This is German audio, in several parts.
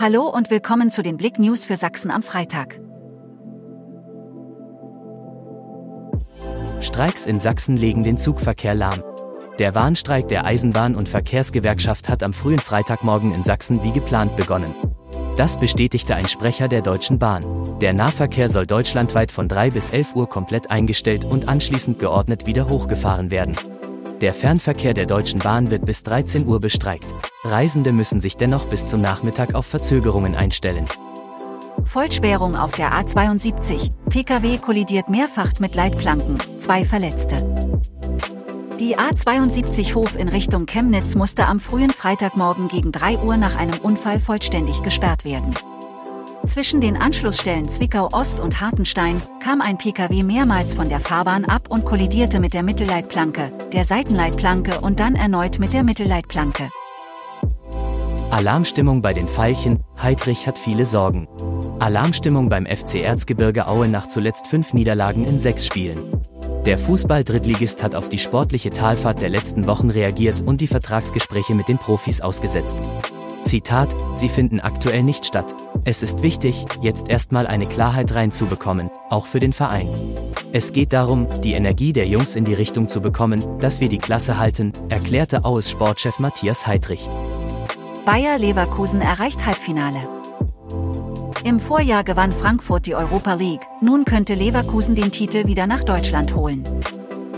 Hallo und willkommen zu den Blick News für Sachsen am Freitag. Streiks in Sachsen legen den Zugverkehr lahm. Der Warnstreik der Eisenbahn- und Verkehrsgewerkschaft hat am frühen Freitagmorgen in Sachsen wie geplant begonnen. Das bestätigte ein Sprecher der Deutschen Bahn. Der Nahverkehr soll deutschlandweit von 3 bis 11 Uhr komplett eingestellt und anschließend geordnet wieder hochgefahren werden. Der Fernverkehr der Deutschen Bahn wird bis 13 Uhr bestreikt. Reisende müssen sich dennoch bis zum Nachmittag auf Verzögerungen einstellen. Vollsperrung auf der A72. Pkw kollidiert mehrfach mit Leitplanken, zwei Verletzte. Die A72 Hof in Richtung Chemnitz musste am frühen Freitagmorgen gegen 3 Uhr nach einem Unfall vollständig gesperrt werden. Zwischen den Anschlussstellen Zwickau Ost und Hartenstein kam ein Pkw mehrmals von der Fahrbahn ab und kollidierte mit der Mittelleitplanke, der Seitenleitplanke und dann erneut mit der Mittelleitplanke. Alarmstimmung bei den Veilchen, Heidrich hat viele Sorgen. Alarmstimmung beim FC Erzgebirge Aue nach zuletzt fünf Niederlagen in sechs Spielen. Der Fußball-Drittligist hat auf die sportliche Talfahrt der letzten Wochen reagiert und die Vertragsgespräche mit den Profis ausgesetzt. Zitat, sie finden aktuell nicht statt. Es ist wichtig, jetzt erstmal eine Klarheit reinzubekommen, auch für den Verein. Es geht darum, die Energie der Jungs in die Richtung zu bekommen, dass wir die Klasse halten, erklärte Aues Sportchef Matthias Heidrich. Bayer Leverkusen erreicht Halbfinale. Im Vorjahr gewann Frankfurt die Europa League, nun könnte Leverkusen den Titel wieder nach Deutschland holen.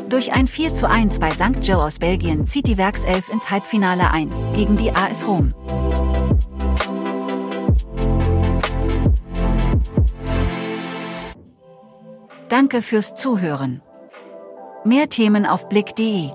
Durch ein 4 zu 1 bei St. Joe aus Belgien zieht die Werkself ins Halbfinale ein, gegen die AS Rom. Danke fürs Zuhören. Mehr Themen auf blick.de